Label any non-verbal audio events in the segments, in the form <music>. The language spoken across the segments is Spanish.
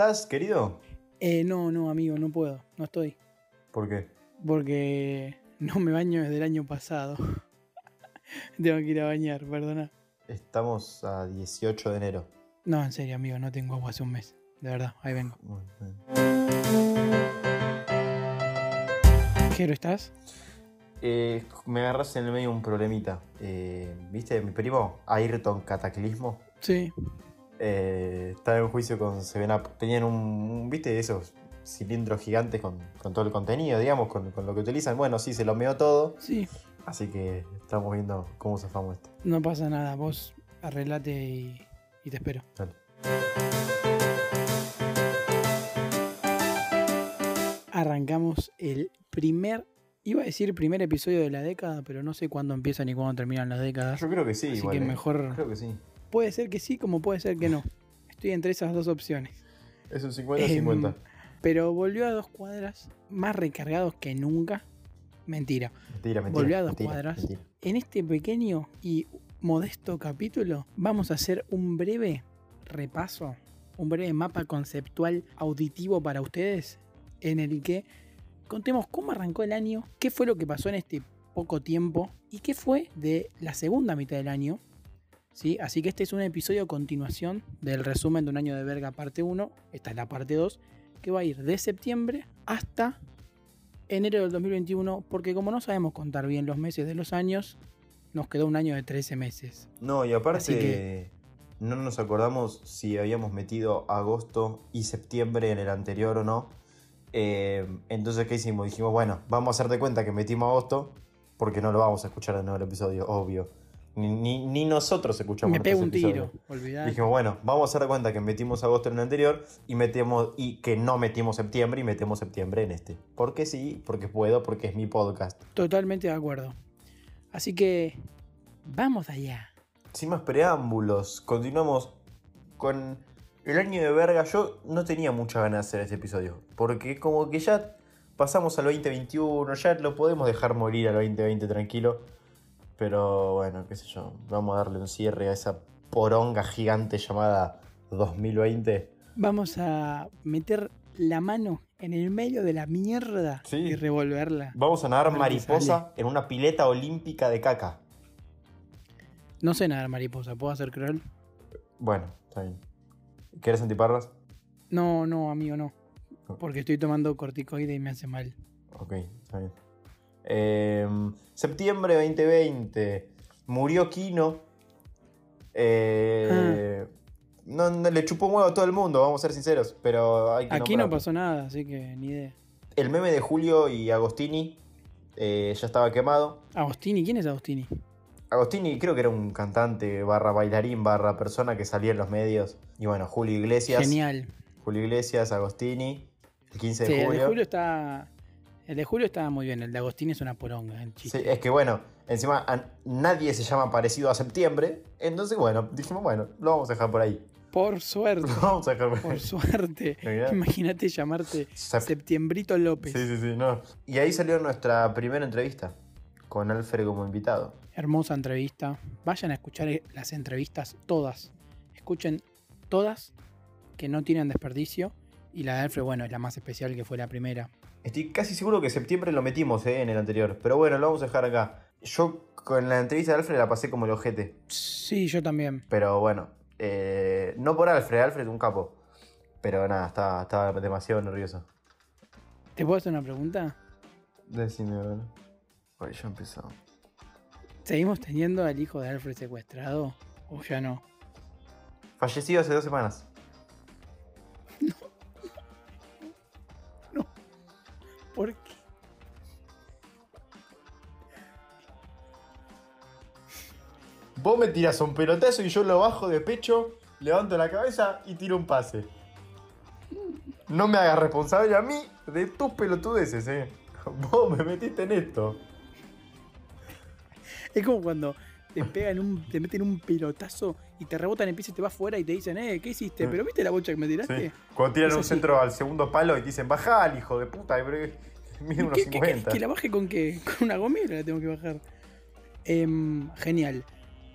¿Estás, querido? Eh, no, no, amigo, no puedo. No estoy. ¿Por qué? Porque no me baño desde el año pasado. <laughs> Tengo que ir a bañar, perdona. Estamos a 18 de enero. No, en serio, amigo, no tengo agua hace un mes. De verdad, ahí vengo. Muy bien. ¿Jero estás? Eh, me agarras en el medio un problemita. Eh, ¿Viste? Mi primo, Ayrton Cataclismo, Sí. Eh, estaba en juicio con Seven Up. Tenían un, un- ¿viste? Esos cilindros gigantes con, con todo el contenido, digamos, con, con lo que utilizan. Bueno, sí, se lo meó todo. Sí, Así que estamos viendo cómo zafamos esto. no pasa nada. Vos arreglate y, y te espero. Dale. Arrancamos el primer, iba a decir primer episodio de la década, pero no sé cuándo empieza ni cuándo terminan las décadas. Yo creo que sí, Así igual, que eh. mejor- Creo que sí. Puede ser que sí, como puede ser que no. Estoy entre esas dos opciones. Es un 50-50. Em, Pero volvió a dos cuadras más recargados que nunca. Mentira. mentira, mentira. volvió a dos mentira, cuadras. mentira. En este pequeño y modesto capítulo vamos a hacer un breve repaso, un breve mapa conceptual auditivo para ustedes en el que contemos cómo arrancó el año, qué fue lo que pasó en este poco tiempo y qué fue de la segunda mitad del año. ¿Sí? Así que este es un episodio a continuación del resumen de un año de verga parte 1, esta es la parte 2, que va a ir de septiembre hasta enero del 2021, porque como no sabemos contar bien los meses de los años, nos quedó un año de 13 meses. No, y aparte que- no nos acordamos si habíamos metido agosto y septiembre en el anterior o no. Eh, entonces, ¿qué hicimos? Dijimos, bueno, vamos a hacer de cuenta que metimos agosto porque no lo vamos a escuchar de nuevo el episodio, obvio. Ni, ni- ni nosotros escuchamos Me pego un tiro. Dijimos, bueno, vamos a hacer de cuenta que metimos agosto en el anterior y metemos y que no metimos septiembre y metemos septiembre en este. Porque sí, porque puedo, porque es mi podcast. Totalmente de acuerdo. Así que vamos allá. Sin más preámbulos, continuamos con el año de verga. Yo no tenía mucha ganas de hacer este episodio, porque como que ya pasamos al 2021, ya lo podemos dejar morir al 2020 tranquilo. Pero bueno, qué sé yo, vamos a darle un cierre a esa poronga gigante llamada 2020. Vamos a meter la mano en el medio de la mierda Sí. y revolverla. Vamos a nadar mariposa en una pileta olímpica de caca. No sé nadar mariposa, ¿puedo hacer crawl? Bueno, está bien. ¿Quieres antiparras? No, no, amigo, no. Porque estoy tomando corticoide y me hace mal. Ok, está bien. Em, septiembre 2020. Murió Kino. Eh, no, no, le chupó un huevo a todo el mundo, vamos a ser sinceros. Pero hay que Aquí no pasó nada, así que ni idea. El meme de Julio y Agostini eh, ya estaba quemado. Agostini, ¿quién es Agostini? Agostini creo que era un cantante barra bailarín barra persona que salía en los medios. Y bueno, Julio Iglesias. Genial. Julio Iglesias, Agostini. El 15 Sí, de el julio. de Julio está. El de Julio estaba muy bien, el de Agostini es una poronga, el chiste. Sí, es que bueno, encima nadie se llama parecido a septiembre. Entonces, bueno, dijimos, bueno, lo vamos a dejar por ahí. Por suerte, <laughs> Lo vamos a dejar por ahí. por suerte. <laughs> Imagínate llamarte Sep- Septiembrito López. Sí, sí, sí, no. Y ahí salió nuestra primera entrevista con Alfred como invitado. Hermosa entrevista. Vayan a escuchar las entrevistas todas. Escuchen todas que no tienen desperdicio. Y la de Alfred, bueno, es la más especial que fue la primera. Estoy casi seguro que septiembre lo metimos eh, en el anterior. Pero bueno, lo vamos a dejar acá. Yo con la entrevista de Alfred la pasé como el ojete. Sí, yo también. Pero bueno, eh, no por Alfred, Alfred es un capo. Pero nada, estaba, estaba demasiado nervioso. ¿Te puedo hacer una pregunta? Decime, bueno. Ay, ya empezó. ¿Seguimos teniendo al hijo de Alfred secuestrado? ¿O ya no? Fallecido hace dos semanas. <laughs> ¿Por qué? Vos me tirás un pelotazo y yo lo bajo de pecho, levanto la cabeza y tiro un pase. No me hagas responsable a mí de tus pelotudeces, eh. <laughs> Vos me metiste en esto. Es como cuando te pegan un, te meten un pelotazo y te rebotan en el piso y te vas fuera y te dicen, eh, ¿qué hiciste? ¿Pero viste la bocha que me tiraste? Sí. Cuando tiran un centro al segundo palo y te dicen, bajá al hijo de puta, mide unos ¿Qué- qué- qué- 50. ¿Que la baje con qué? ¿Con una gomera la tengo que bajar? Em, genial.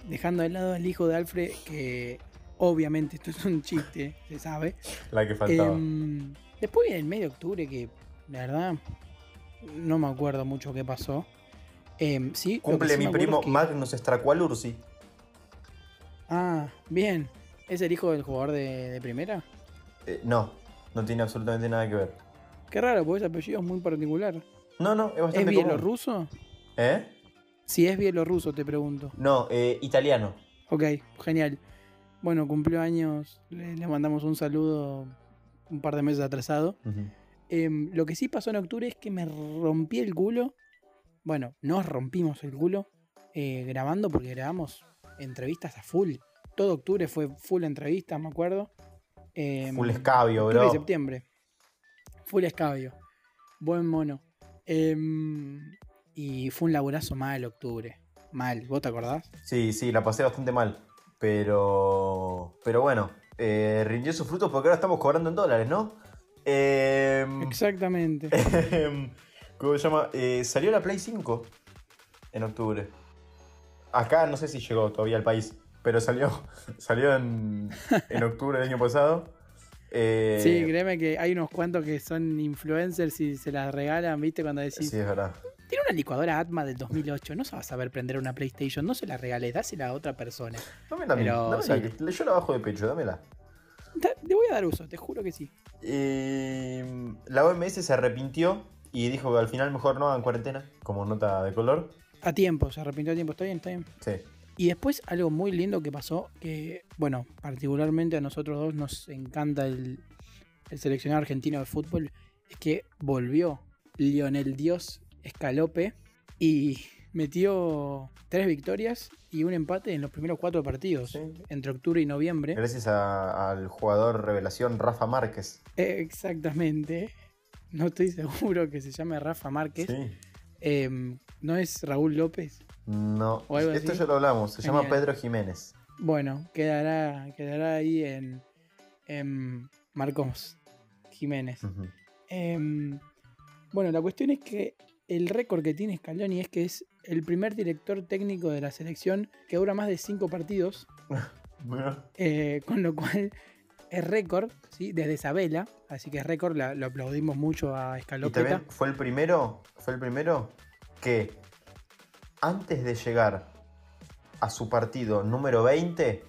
Dejando de lado al hijo de Alfred, que Obviamente, esto es un chiste, se sabe. La que faltaba. Em, después viene el mes de octubre, que la verdad no me acuerdo mucho qué pasó. Em, sí, Cumple sí mi primo es que- Magnus Stracualursi. Ah, bien. ¿Es el hijo del jugador de, de primera? Eh, no, no tiene absolutamente nada que ver. Qué raro, porque ese apellido es muy particular. No, no, es ¿Es bastante común. bielorruso? ¿Eh? Si es bielorruso, te pregunto. No, eh, italiano. Ok, genial. Bueno, cumplió años, le, le mandamos un saludo un par de meses atrasado. Em, lo que sí pasó en octubre es que me rompí el culo. Bueno, nos rompimos el culo eh, grabando porque grabamos entrevistas a full. Todo octubre fue full entrevistas, me acuerdo. Em, Full escabio, bro. septiembre. Full escabio. Buen mono. Em, y fue un laburazo mal octubre. Mal, ¿vos te acordás? Sí, sí, la pasé bastante mal. Pero. Pero bueno, eh, rindió sus frutos porque ahora estamos cobrando en dólares, ¿no? Eh, Exactamente. <laughs> ¿Cómo se llama? Eh, salió la Play 5 en octubre. Acá no sé si llegó todavía al país, pero salió, <laughs> salió en, en octubre del año pasado. Eh, Sí, créeme que hay unos cuantos que son influencers y se las regalan, ¿viste? Cuando decís, sí, es verdad. tiene una licuadora Atma del 2008, no se va a saber prender una PlayStation, no se la regales, dásela a otra persona. Dámela Pero dámela, sí. que yo la bajo de pecho, dámela. Da- Le voy a dar uso, te juro que sí. Eh, la OMS se arrepintió y dijo que al final mejor no hagan cuarentena, como nota de color. A tiempo, se arrepintió a tiempo, está bien, está bien. Sí. Y después algo muy lindo que pasó, que, bueno, particularmente a nosotros dos nos encanta el, el seleccionado argentino de fútbol, es que volvió Lionel Dios Escalope y metió tres victorias y un empate en los primeros cuatro partidos, Sí. entre octubre y noviembre. Gracias a- al jugador revelación Rafa Márquez. Eh, Exactamente. No estoy <laughs> seguro que se llame Rafa Márquez. Sí. Em, ¿No es Raúl López? No, esto ya lo hablamos. Se llama. Pedro Jiménez. Bueno, quedará, quedará ahí en, en Marcos Jiménez. Em, bueno, la cuestión es que el récord que tiene Scaloni es que es el primer director técnico de la selección que dura más de cinco partidos, <laughs> Bueno, eh, con lo cual es récord, ¿sí? desde Isabela, así que es récord, la- lo aplaudimos mucho a y Scalopeta. también fue el primero, fue el primero que antes de llegar a su partido número 20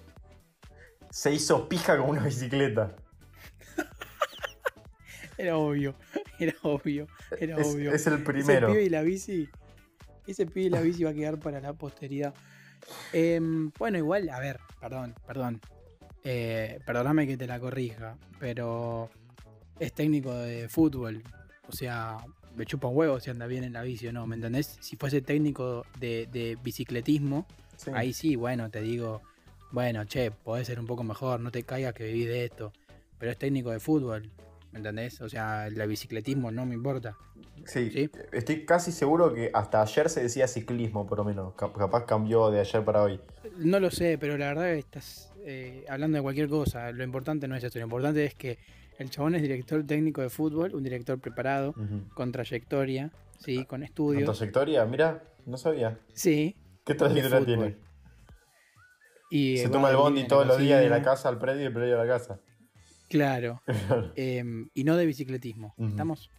se hizo pija con una bicicleta. <laughs> Era obvio, era obvio, era Es, obvio. es el Ese primero. pibe y la bici. Ese pibe y la bici va a quedar para la posteridad. Em, bueno, igual, a ver, perdón, perdón. Eh, perdóname que te la corrija, pero es técnico de fútbol. O sea, me chupa un huevo si anda bien en la bici o no, ¿me entendés? Si fuese técnico de, de bicicletismo, Sí. ahí sí, bueno, te digo, bueno, che, podés ser un poco mejor, no te caigas que vivís de esto. Pero es técnico de fútbol, ¿me entendés? O sea, el bicicletismo no me importa. Sí, ¿Sí? estoy casi seguro que hasta ayer se decía ciclismo, por lo menos. Cap- Capaz cambió de ayer para hoy. No lo sé, pero la verdad que estás eh, hablando de cualquier cosa. Lo importante no es eso. Lo importante es que el chabón es director técnico de fútbol, un director preparado, con trayectoria, sí, con ¿Con estudios. trayectoria? Mira, no sabía. Sí. ¿Qué trayectoria tiene? Y Se toma el bondi todos los días de la casa al predio y predio a la casa. <laughs> Claro. em, y no de bicicletismo. ¿Estamos?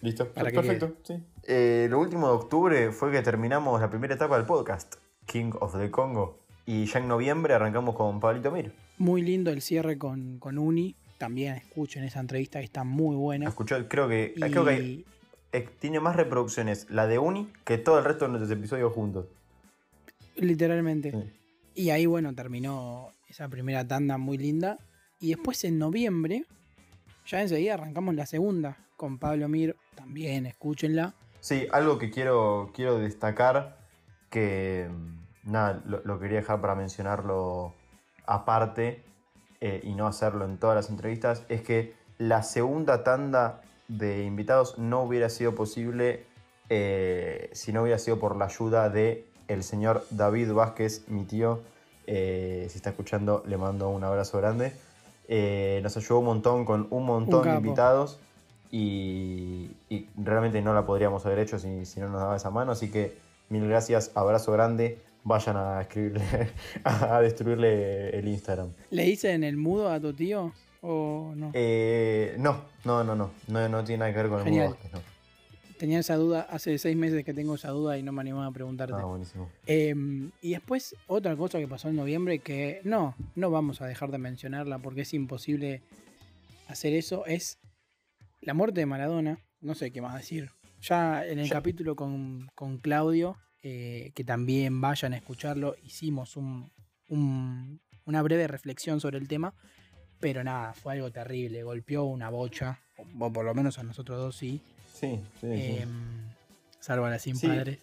Listo, Para perfecto. Sí. Eh, lo último de octubre fue que terminamos la primera etapa del podcast, King of the Congo. Y ya en noviembre arrancamos con Pablito Mir. Muy lindo el cierre con, con Uni. También escuchen esa entrevista que está muy buena. Escuchó, creo que, Y creo que tiene más reproducciones la de Uni que todo el resto de nuestros episodios juntos. literalmente. Sí. Y ahí, bueno, terminó esa primera tanda muy linda. Y después en noviembre, ya enseguida arrancamos la segunda con Pablo Mir. También escúchenla. Sí, algo que quiero, quiero destacar, que nada, lo, lo quería dejar para mencionarlo aparte eh, y no hacerlo en todas las entrevistas, es que la segunda tanda de invitados no hubiera sido posible eh, si no hubiera sido por la ayuda de el señor David Vázquez, mi tío. Eh, si está escuchando, le mando un abrazo grande. Eh, nos ayudó un montón con un montón de invitados y, y realmente no la podríamos haber hecho si, si no nos daba esa mano. Así que mil gracias, abrazo grande, vayan a escribirle, <laughs> a destruirle el Instagram. ¿Le hice en el mudo a tu tío o no? Eh, no, no, no, no, no, no tiene nada que ver con el Genial. mudo Vázquez, no. Tenía esa duda, hace seis meses que tengo esa duda y no me animaba a preguntarte. Ah, buenísimo. Em, y después, otra cosa que pasó en noviembre que no, no vamos a dejar de mencionarla porque es imposible hacer eso, es la muerte de Maradona. No sé qué más decir. Ya en el Ya. capítulo con, con Claudio, eh, que también vayan a escucharlo, hicimos un- un- una breve reflexión sobre el tema, pero nada, fue algo terrible, golpeó una bocha, o por lo menos a nosotros dos sí, Sí, sí, sí. em, salvo a las sin Sí. padres.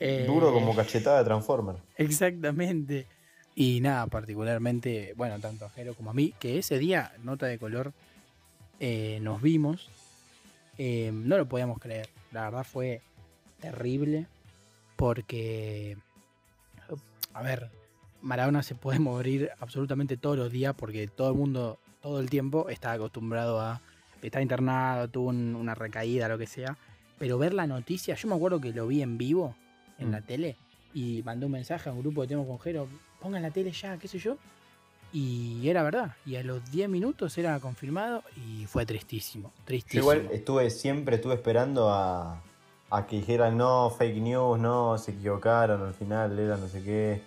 Eh, Duro como cachetada de Transformer. Exactamente. Y nada, particularmente, bueno, tanto a Jero como a mí, que ese día, nota de color, eh, nos vimos. eh, no lo podíamos creer. La verdad fue terrible. Porque, a ver, Maradona se puede <laughs> morir absolutamente todos los días porque todo el mundo, todo el tiempo, está acostumbrado a estar internado, tuvo un- una recaída, lo que sea. Pero ver la noticia, yo me acuerdo que lo vi en vivo en Mm. la tele y mandé un mensaje a un grupo que tengo con Jero, pongan la tele ya, qué sé yo. Y era verdad. Y a los 10 minutos era confirmado y fue tristísimo. Tristísimo. igual estuve, siempre estuve esperando a, a que dijeran no, fake news, no, se equivocaron, al final era no sé qué.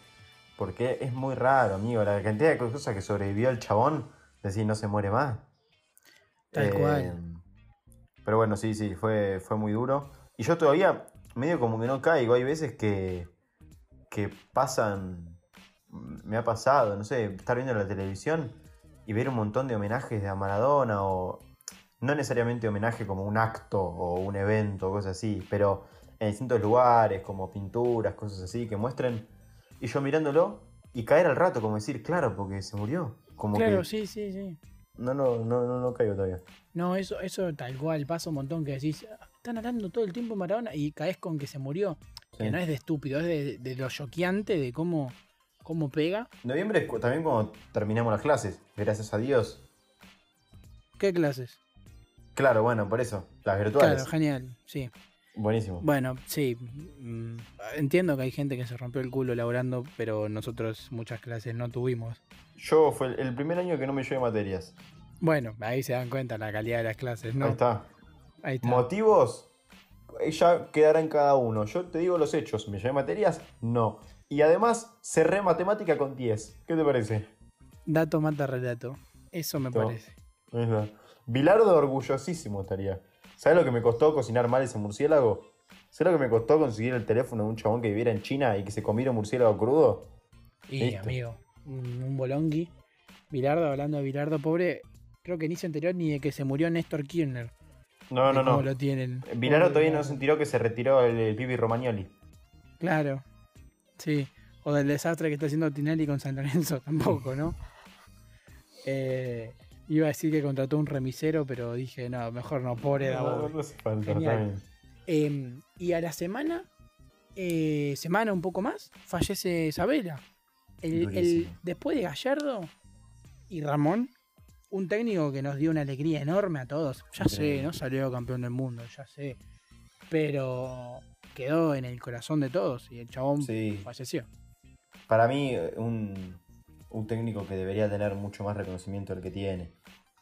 Porque es muy raro, amigo. La cantidad de cosas que sobrevivió el chabón, decir no se muere más. Tal Eh, cual. Pero bueno, sí, sí, fue, fue muy duro. Y yo todavía medio como que no caigo. Hay veces que, que pasan. Me ha pasado, no sé, estar viendo la televisión y ver un montón de homenajes de a Maradona o. No necesariamente homenaje como un acto o un evento o cosas así, pero en distintos lugares, como pinturas, cosas así, que muestren. Y yo mirándolo y caer al rato, como decir, claro, porque se murió. Como Claro, que sí, sí, sí. no, no, no, no, no caigo todavía. No, eso, eso tal cual pasa un montón que decís, "Ah, están hablando todo el tiempo de Maradona y caes con que se murió. Sí. Que no es de estúpido, es de, de lo choqueante de cómo, cómo pega. Noviembre es también cuando terminamos las clases, gracias a Dios. ¿Qué clases? Claro, bueno, por eso, las virtuales. Claro, genial, sí. Buenísimo. Bueno, sí. mm, entiendo que hay gente que se rompió el culo laburando, pero nosotros muchas clases no tuvimos. Yo fue el, primer año que no me llevé materias. Bueno, ahí se dan cuenta la calidad de las clases, ¿no? Ahí está. Ahí está. Motivos, eh, ya quedará en cada uno. Yo te digo los hechos. ¿Me llevé materias? No. Y además cerré matemática con 10. ¿Qué te parece? Dato mata relato. Eso me parece. Es verdad. Bilardo orgullosísimo estaría. ¿Sabes lo que me costó cocinar mal ese murciélago? ¿Sabes lo que me costó conseguir el teléfono de un chabón que viviera en China y que se comiera un murciélago crudo? Y Listo. amigo, un, un bolongui. Bilardo, hablando de Bilardo, pobre, creo que ni se enteró ni de que se murió Néstor Kirchner. No, no, no. lo tienen. Bilardo todavía no se enteró que se retiró el, el Pipi Romagnoli. Claro, sí. O del desastre que está haciendo Tinelli con San Lorenzo, <laughs> tampoco, ¿no? Eh, iba a decir que contrató un remisero, pero dije, no, mejor no, pobre No, falta. Eh, y a la semana, eh, semana un poco más, fallece Isabela. El, el- Durísimo. después de Gallardo y Ramón, un técnico que nos dio una alegría enorme a todos. Ya sé, no salió campeón del mundo, ya sé. Pero quedó en el corazón de todos y el chabón Sí. falleció. Para mí, un, un técnico que debería tener mucho más reconocimiento del que tiene.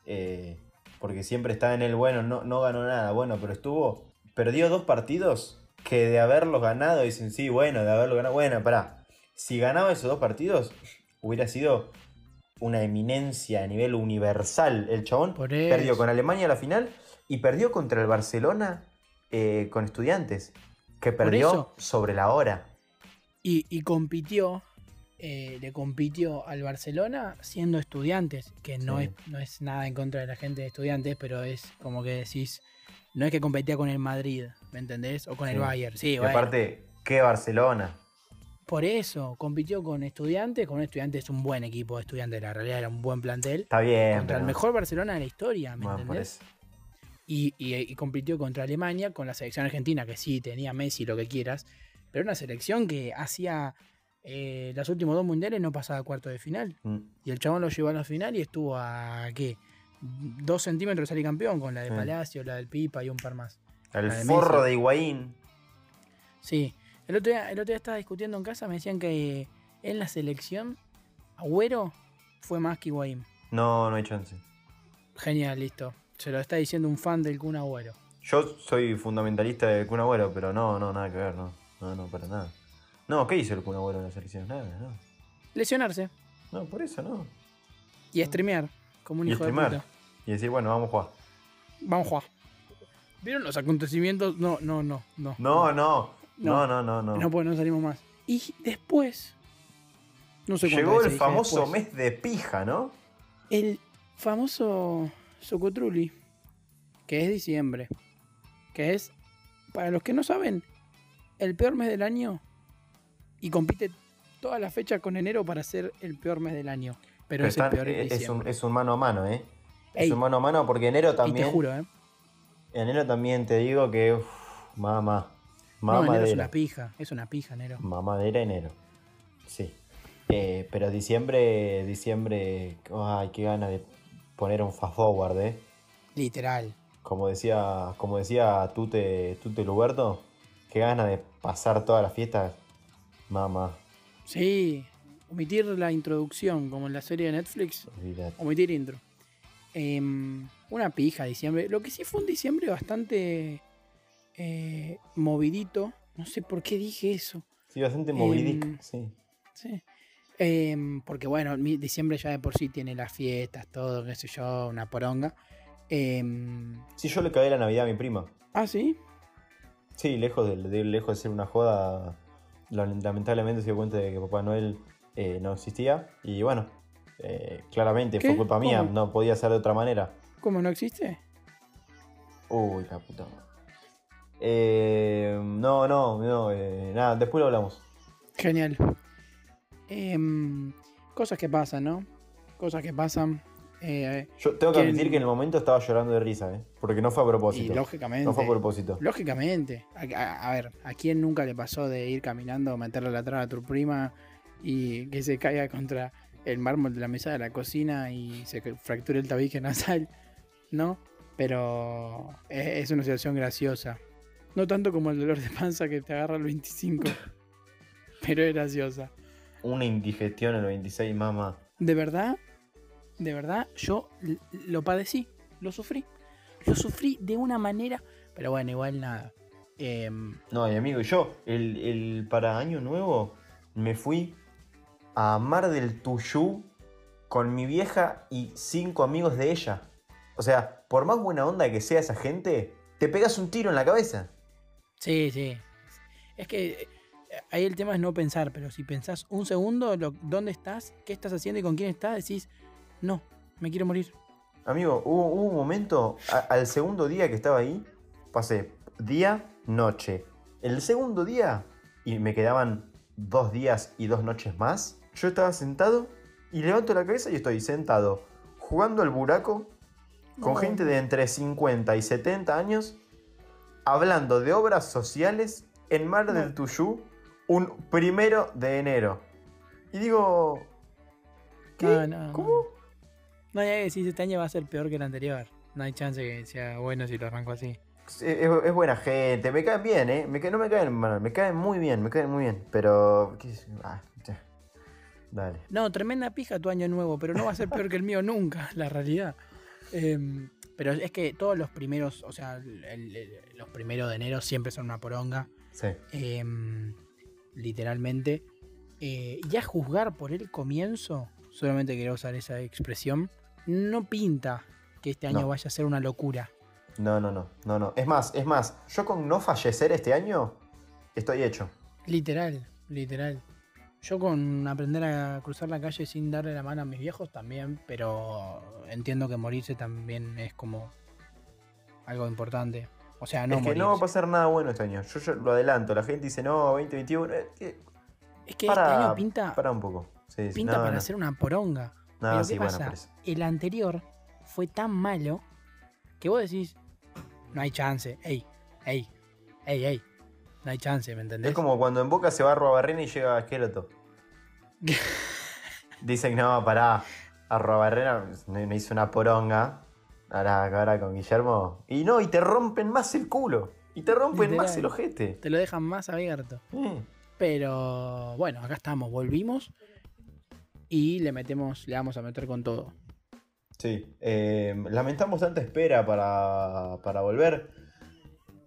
Eh, porque siempre está en el bueno, no, no ganó nada. Bueno, pero estuvo. Perdió dos partidos que de haberlos ganado dicen, sí, bueno, de haberlo ganado. Bueno, pará. Si ganaba esos dos partidos, hubiera sido una eminencia a nivel universal. El chabón perdió con Alemania la final y perdió contra el Barcelona eh, con estudiantes. Que perdió sobre la hora. Y, y compitió, eh, le compitió al Barcelona siendo estudiantes, que no, Sí. es, no es nada en contra de la gente de estudiantes, pero es como que decís, no es que competía con el Madrid, ¿me entendés? O con el. Bayern, sí, Y bueno. aparte, ¿qué Barcelona? Por eso, compitió con estudiantes, con estudiantes es un buen equipo de estudiantes, la realidad era un buen plantel. Está bien. Contra el mejor Barcelona de la historia, ¿me Bueno, entendés? Y, y- y compitió contra Alemania con la selección argentina, que sí, tenía Messi, lo que quieras, pero una selección que hacía eh, los últimos dos mundiales no pasaba cuarto de final. Mm, Y el chabón lo llevó a la final y estuvo a, ¿qué? Dos centímetros de salir campeón, con la de Sí. Palacio, la del Pipa y un par más. El de forro Messi. de Higuaín. Sí, El otro, día, el otro día estaba discutiendo en casa, me decían que en la selección, Agüero fue más que Higuaín. No, no hay chance. Genial, listo. Se lo está diciendo un fan del Kun Agüero. Yo soy fundamentalista del Kun Agüero, pero no, no, nada que ver, no. No, no, para nada. No, ¿qué hizo el Kun Agüero en la selección? Nada, no. Lesionarse No, por eso no. y streamear, como un Y hijo de streamear. puta. Y decir, bueno, vamos a jugar. Vamos a jugar. ¿Vieron los acontecimientos? No, no, no, no. No, no. No. No, no, no, no. No, pues no salimos más. Y después. No sé Llegó el famoso después. mes de pija, ¿no? El famoso Socotruli, que es diciembre. Que es, para los que no saben, el peor mes del año. Y compite toda la fecha con enero para ser el peor mes del año. Pero, Pero es el peor en es, un, es un mano a mano, ¿eh? Ey. Es un mano a mano porque enero Y también. te juro, ¿eh? Enero también te digo que. Uf, mamá. No, enero es una pija. Es una pija, enero. Mamadera enero. Sí. Eh, pero diciembre. Diciembre. Ay, qué gana de poner un fast forward, ¿eh? Literal. Como decía, como decía Tute, Tute Luberto, qué gana de pasar todas las fiestas. Mamá, Sí. Omitir la introducción, como en la serie de Netflix. Omitir intro. Em, una pija diciembre. Lo que sí fue un diciembre bastante eh, movidito. No sé por qué dije eso. Sí, bastante Em, sí. Sí. Em, porque bueno, diciembre ya de por sí tiene las fiestas, todo, qué sé yo, una poronga. Sí, yo le caí la Navidad a mi prima. ah, sí. Sí, lejos de, de- lejos de ser una joda, lamentablemente se dio cuenta de que Papá Noel eh, no existía. Y bueno, eh, claramente ¿Qué? fue culpa mía, ¿Cómo? no podía ser de otra manera. ¿Cómo no existe? Uy, la puta madre. Eh, no, no, no, eh, nada, después lo hablamos. Genial. Em, cosas que pasan, ¿no? Cosas que pasan. Eh, Yo tengo que admitir que en el momento estaba llorando de risa, ¿eh? Porque no fue a y propósito. lógicamente. No fue a propósito. Lógicamente. A, a- a ver, ¿a quién nunca le pasó de ir caminando, meterle la traba a tu prima y que se caiga contra el mármol de la mesa de la cocina y se fracture el tabique nasal? <laughs> ¿No? Pero es, es una situación graciosa. No tanto como el dolor de panza que te agarra el 25. <laughs> pero es graciosa. Una indigestión el 26, mamá. De verdad, de verdad, yo lo padecí, lo sufrí. Lo sufrí de una manera, pero bueno, igual nada. Em, No, y amigo, yo, el, el- para Año Nuevo, me fui a Mar del Tuyú con mi vieja y cinco amigos de ella. O sea, por más buena onda que sea esa gente, te pegas un tiro en la cabeza. sí, sí. Es que eh, ahí el tema es no pensar, pero si pensás un segundo, lo- ¿dónde estás? ¿Qué estás haciendo y con quién estás? Decís, no, me quiero morir. Amigo, hubo, hubo un momento, a- al segundo día que estaba ahí, pasé día, noche. El segundo día, y me quedaban dos días y dos noches más, yo estaba sentado y levanto la cabeza y estoy sentado jugando al buraco con gente de entre 50 y 70 años, hablando de obras sociales en Mar del Tuyú un primero de enero. Y digo, ¿qué? Ah, no, no. ¿Cómo? No hay que decir, este año va a ser peor que el anterior. No hay chance que sea bueno si lo arranco así. Es, buena gente, me caen bien, ¿eh? Me caen- no me caen mal, me caen muy bien, me caen muy bien. Pero. ¿qué es? Ah, ya. Dale. No, tremenda pija tu año nuevo, pero no va a ser peor que el mío nunca, <laughs> la realidad. Em, pero es que todos los primeros, o sea, el- el- los primeros de enero siempre son una poronga, Sí. em, literalmente. Eh, y a juzgar por el comienzo, solamente quiero usar esa expresión, no pinta que este año No. vaya a ser una locura. No, no, no, no, no. Es más, es más, yo con no fallecer este año, estoy hecho. Literal, literal. Yo con aprender a cruzar la calle sin darle la mano a mis viejos también, pero entiendo que morirse también es como algo importante. O sea, no es que morirse. no va a pasar nada bueno este año. Yo, yo lo adelanto. La gente dice, no, 2021. eh, Es que para, este año pinta, para un poco. Sí, pinta no, para no. ser una poronga. No, Pero sí, ¿qué bueno, pasa? eso. El anterior fue tan malo que vos decís, no hay chance, ey, ey, ey, ey, no hay chance, ¿me entendés? Es como cuando en Boca se va a Barrena y llega a Esqueloto. <laughs> Dicen, no, pará. Arrobarrena me, me hizo una poronga. Ahora, ahora con Guillermo. Y no, y te rompen más el culo. Y te rompen Literal. más el ojete. Te lo dejan más abierto. Pero bueno, acá estamos, volvimos y le metemos, le vamos a meter con todo. Sí, eh, lamentamos tanta espera para, para volver.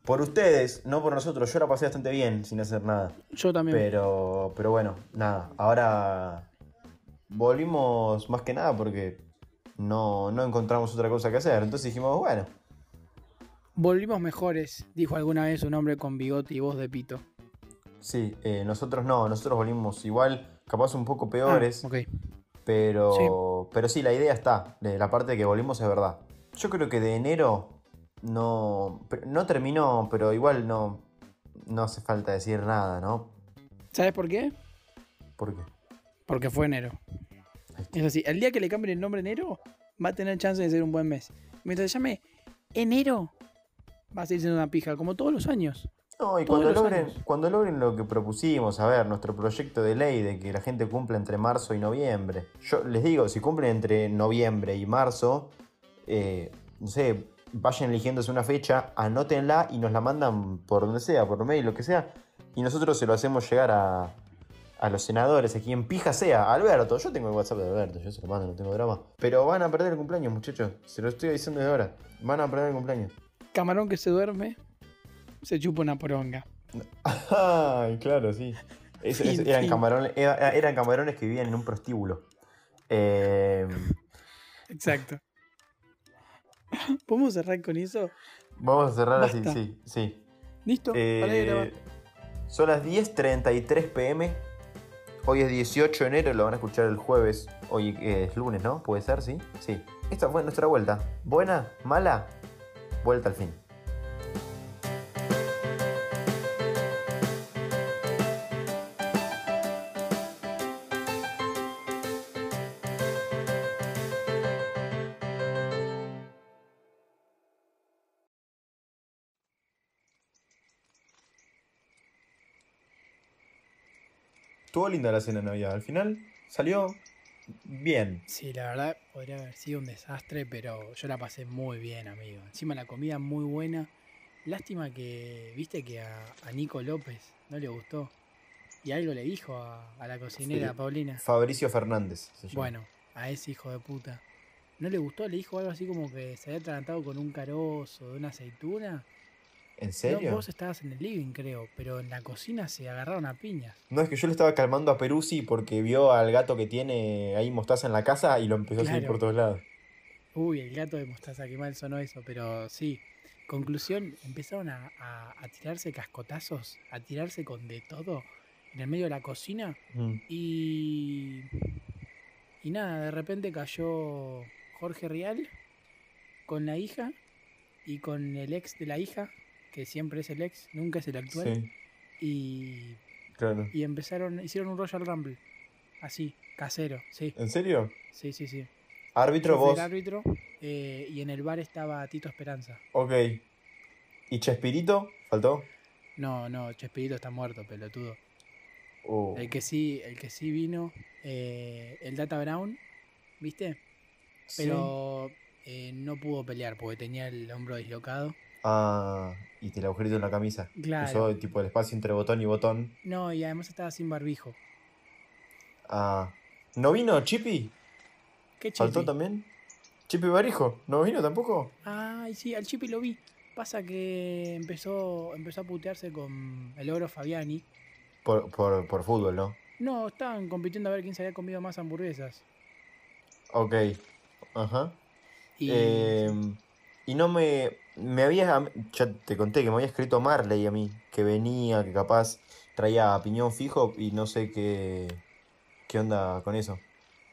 Por ustedes, no por nosotros. Yo la pasé bastante bien sin hacer nada. Yo también. Pero, pero bueno, nada. Ahora volvimos más que nada porque no, no encontramos otra cosa que hacer. Entonces dijimos, bueno, Volvimos mejores, dijo alguna vez un hombre con bigote y voz de pito. sí, eh, nosotros no. Nosotros volvimos igual, capaz un poco peores. Ah. Pero, pero sí, la idea está. La parte de que volvimos es verdad. Yo creo que de enero no, no terminó, pero igual no, no hace falta decir nada, ¿no? ¿Sabes por qué? ¿Por qué? Porque fue enero. Es así, el día que le cambien el nombre enero, va a tener chance de ser un buen mes. Mientras se llame enero, va a seguir siendo una pija, como todos los años. No, y cuando logren, años. cuando logren lo que propusimos, a ver, nuestro proyecto de ley de que la gente cumpla entre marzo y noviembre. Yo les digo, si cumplen entre noviembre y marzo, eh, no sé, vayan eligiéndose una fecha, anótenla y nos la mandan por donde sea, por mail, lo que sea. Y nosotros se lo hacemos llegar a, a los senadores, a quien pija sea, Alberto. Yo tengo el WhatsApp de Alberto, yo se lo mando, no tengo drama. Pero van a perder el cumpleaños, muchachos. Se lo estoy diciendo de ahora. Van a perder el cumpleaños. Camarón que se duerme, se chupa una poronga. Ay, claro, sí. Es- es- Fin, eran, camarones, era- eran camarones que vivían en un prostíbulo. Eh, Exacto. ¿Podemos cerrar con eso? vamos a cerrar así, Basta. sí, sí. ¿Listo? Eh, son las 10.33 pm. Hoy es 18 de enero, lo van a escuchar el jueves. Hoy eh, es lunes, ¿no? ¿Puede ser? Sí. Sí. Esta fue nuestra vuelta. ¿Buena? ¿Mala? Vuelta al fin. Estuvo linda la cena de Navidad. Al final salió bien. Sí, la verdad podría haber sido un desastre, pero yo la pasé muy bien, amigo. Encima la comida muy buena. Lástima que, viste que a, a Nico López no le gustó. Y algo le dijo a, a la cocinera, Sí. Paulina. Fabricio Fernández. se llama. Bueno, a ese hijo de puta. ¿No le gustó? Le dijo algo así como que se había atragantado con un carozo de una aceituna. ¿En No, serio? vos estabas en el living, creo, pero en la cocina se agarraron a piñas. No, es que yo le estaba calmando a Peruzzi porque vio al gato que tiene ahí mostaza en la casa y lo empezó a seguir por todos lados. Uy, el gato de mostaza, qué mal sonó eso, pero sí. Conclusión, empezaron a, a- a tirarse cascotazos, a tirarse con de todo en el medio de la cocina Mm. y... Y nada, de repente cayó Jorge Rial con la hija y con el ex de la hija, que siempre es el ex, nunca es el actual, Sí, y, claro. y empezaron, hicieron un Royal Rumble, así, casero, sí, ¿En serio? sí, sí, sí. Árbitro, Yo vos. el árbitro eh, y en el bar estaba Tito Esperanza. Ok. ¿Y Chespirito? ¿Faltó? No, no, Chespirito está muerto, pelotudo. Oh. El que sí, el que sí vino, eh, el Data Brown, ¿viste? Sí. Pero eh, no pudo pelear porque tenía el hombro dislocado. Ah, y te el agujerito en la camisa. Claro. Usó tipo el espacio entre botón y botón. No, y además estaba sin barbijo. Ah. ¿No vino Chippy? ¿Qué ¿Faltó Chipi? también? ¿Chippy Barijo? ¿No vino tampoco? Ay, sí, al Chipi lo vi. Pasa que empezó, empezó a putearse con el oro Fabiani. Por, por, por fútbol, ¿no? No, estaban compitiendo a ver quién se había comido más hamburguesas. Ok. Ajá. Y Eh, y no me. Me había. Ya te conté que me había escrito Marley a mí. Que venía, que capaz traía piñón fijo y no sé qué. ¿Qué onda con eso?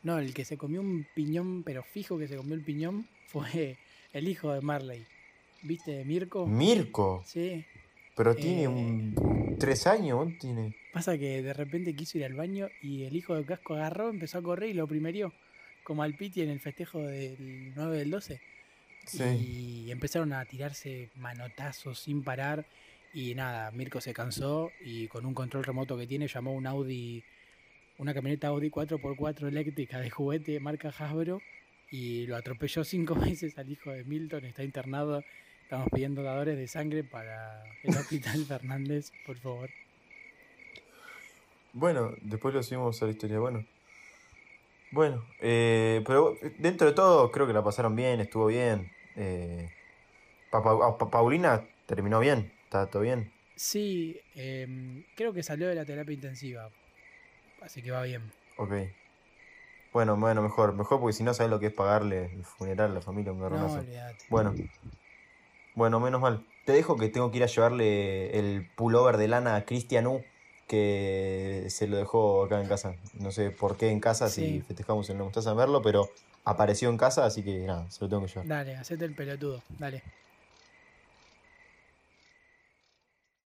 no, el que se comió un piñón, pero fijo que se comió el piñón, <laughs> fue el hijo de Marley. ¿Viste, Mirko? Mirko. Sí. Pero tiene Eh. un. Tres años, ¿cuánto tiene? Pasa que de repente quiso ir al baño y el hijo de Casco agarró, empezó a correr y lo primerió. Como al Piti en el festejo del 9 del 12. Sí. Y empezaron a tirarse manotazos sin parar. Y nada, Mirko se cansó y con un control remoto que tiene llamó un Audi, una camioneta Audi 4x4 eléctrica de juguete marca Hasbro y lo atropelló cinco <laughs> veces al hijo de Milton, está internado Estamos pidiendo dadores de sangre para el <laughs> Hospital Fernández, por favor. Bueno, después lo subimos a la historia. Bueno. Bueno, eh, pero dentro de todo creo que la pasaron bien, estuvo bien. Eh, Pa- Pa- Pa- Paulina terminó bien, está todo bien. Sí, em, creo que salió de la terapia intensiva. Así que va bien. Ok. Bueno, bueno, mejor, mejor porque si no sabes lo que es pagarle el funeral a la familia un garronazo. Bueno. Bueno, menos mal. Te dejo que tengo que ir a llevarle el pullover de lana a Cristian U, que se lo dejó acá en casa. No sé por qué en casa, si festejamos en la mostaza verlo, pero apareció en casa, así que nada, se lo tengo que llevar. Dale, hacete el pelotudo. Dale.